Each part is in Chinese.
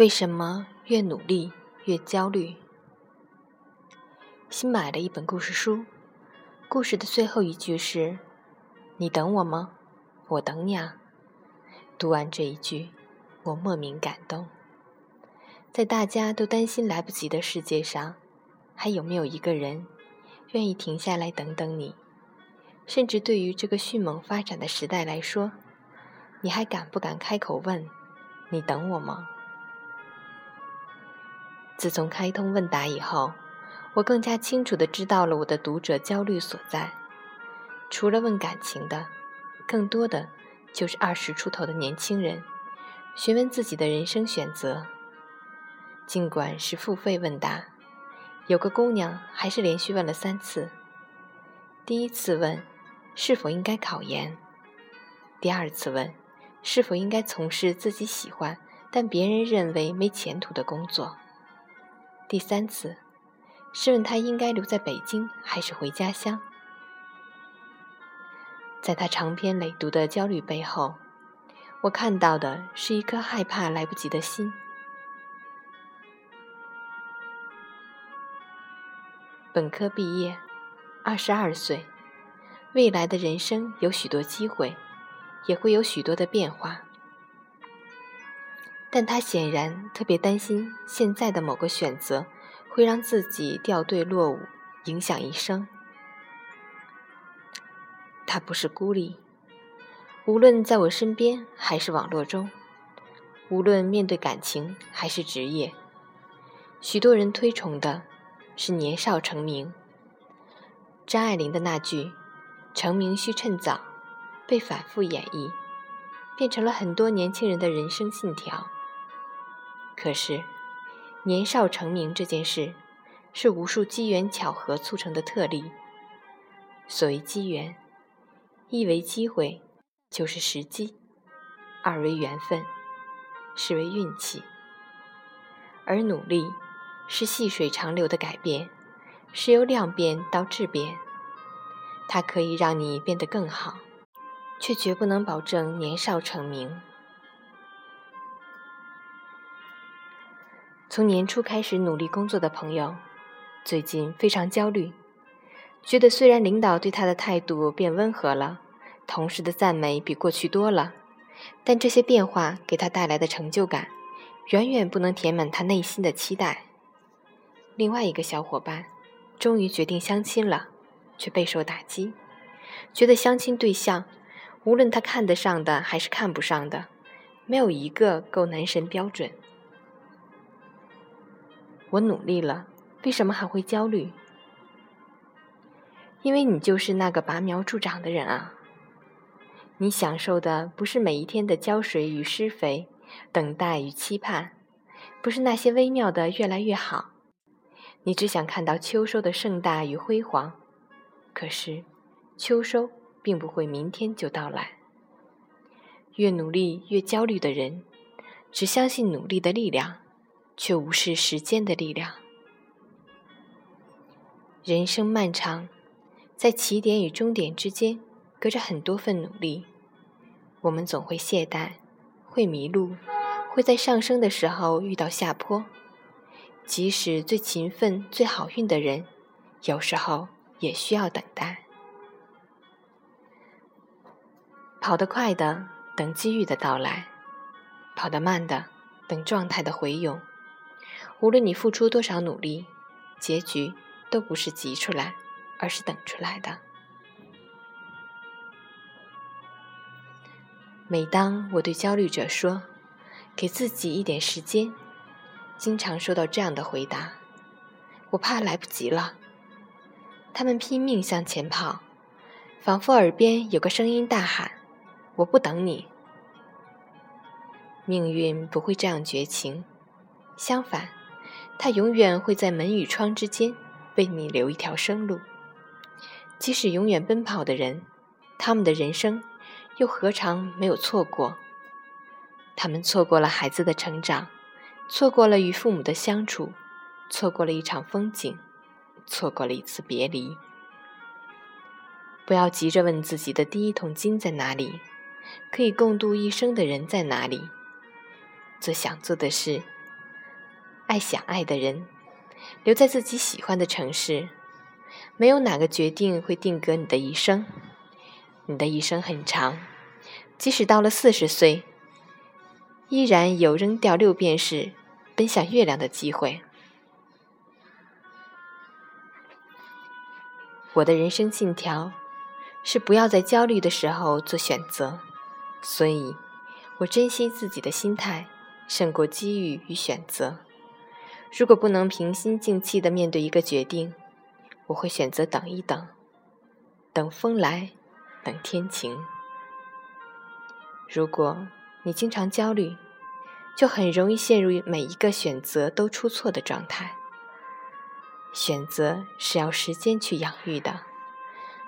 为什么越努力越焦虑？新买了一本故事书，故事的最后一句是：“你等我吗？我等你啊。”读完这一句，我莫名感动。在大家都担心来不及的世界上，还有没有一个人愿意停下来等等你？甚至对于这个迅猛发展的时代来说，你还敢不敢开口问：“你等我吗？”自从开通问答以后，我更加清楚地知道了我的读者焦虑所在。除了问感情的，更多的就是二十出头的年轻人询问自己的人生选择。尽管是付费问答，有个姑娘还是连续问了三次。第一次问是否应该考研，第二次问是否应该从事自己喜欢但别人认为没前途的工作。第三次，是问他应该留在北京还是回家乡。在他长篇累牍的焦虑背后，我看到的是一颗害怕来不及的心。本科毕业，二十二岁，未来的人生有许多机会，也会有许多的变化。但他显然特别担心，现在的某个选择会让自己掉队落伍，影响一生。他不是孤立，无论在我身边还是网络中，无论面对感情还是职业，许多人推崇的是年少成名。张爱玲的那句“成名需趁早”，被反复演绎，变成了很多年轻人的人生信条。可是，年少成名这件事，是无数机缘巧合促成的特例。所谓机缘，一为机会，就是时机；二为缘分，是为运气。而努力，是细水长流的改变，是由量变到质变。它可以让你变得更好，却绝不能保证年少成名。从年初开始努力工作的朋友，最近非常焦虑，觉得虽然领导对他的态度变温和了，同事的赞美比过去多了，但这些变化给他带来的成就感，远远不能填满他内心的期待。另外一个小伙伴，终于决定相亲了，却备受打击，觉得相亲对象，无论他看得上的还是看不上的，没有一个够男神标准。我努力了，为什么还会焦虑？因为你就是那个拔苗助长的人啊！你享受的不是每一天的浇水与施肥，等待与期盼，不是那些微妙的越来越好。你只想看到秋收的盛大与辉煌，可是秋收并不会明天就到来。越努力越焦虑的人，只相信努力的力量。却无视时间的力量。人生漫长，在起点与终点之间，隔着很多份努力。我们总会懈怠，会迷路，会在上升的时候遇到下坡。即使最勤奋、最好运的人，有时候也需要等待。跑得快的等机遇的到来，跑得慢的等状态的回涌。无论你付出多少努力，结局都不是急出来，而是等出来的。每当我对焦虑者说“给自己一点时间”，经常收到这样的回答：“我怕来不及了。”他们拼命向前跑，仿佛耳边有个声音大喊：“我不等你。”命运不会这样绝情，相反。他永远会在门与窗之间为你留一条生路。即使永远奔跑的人，他们的人生又何尝没有错过？他们错过了孩子的成长，错过了与父母的相处，错过了一场风景，错过了一次别离。不要急着问自己的第一桶金在哪里，可以共度一生的人在哪里。做想做的事。爱想爱的人，留在自己喜欢的城市。没有哪个决定会定格你的一生。你的一生很长，即使到了四十岁，依然有扔掉六便士、奔向月亮的机会。我的人生信条是不要在焦虑的时候做选择，所以我珍惜自己的心态胜过机遇与选择。如果不能平心静气的面对一个决定，我会选择等一等，等风来，等天晴。如果你经常焦虑，就很容易陷入每一个选择都出错的状态。选择是要时间去养育的，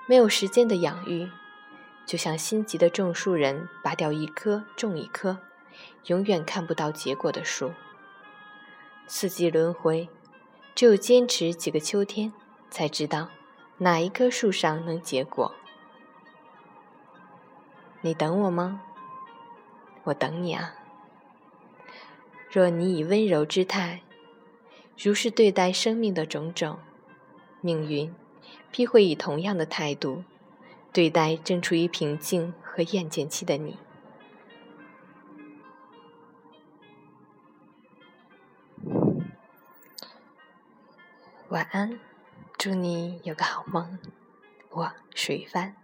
没有时间的养育，就像心急的种树人拔掉一棵种一棵，永远看不到结果的树。四季轮回，只有坚持几个秋天，才知道哪一棵树上能结果。你等我吗？我等你啊。若你以温柔之态。如是对待生命的种种，命运必会以同样的态度对待正处于平静和厌倦期的你。晚安，祝你有个好梦。我许一帆。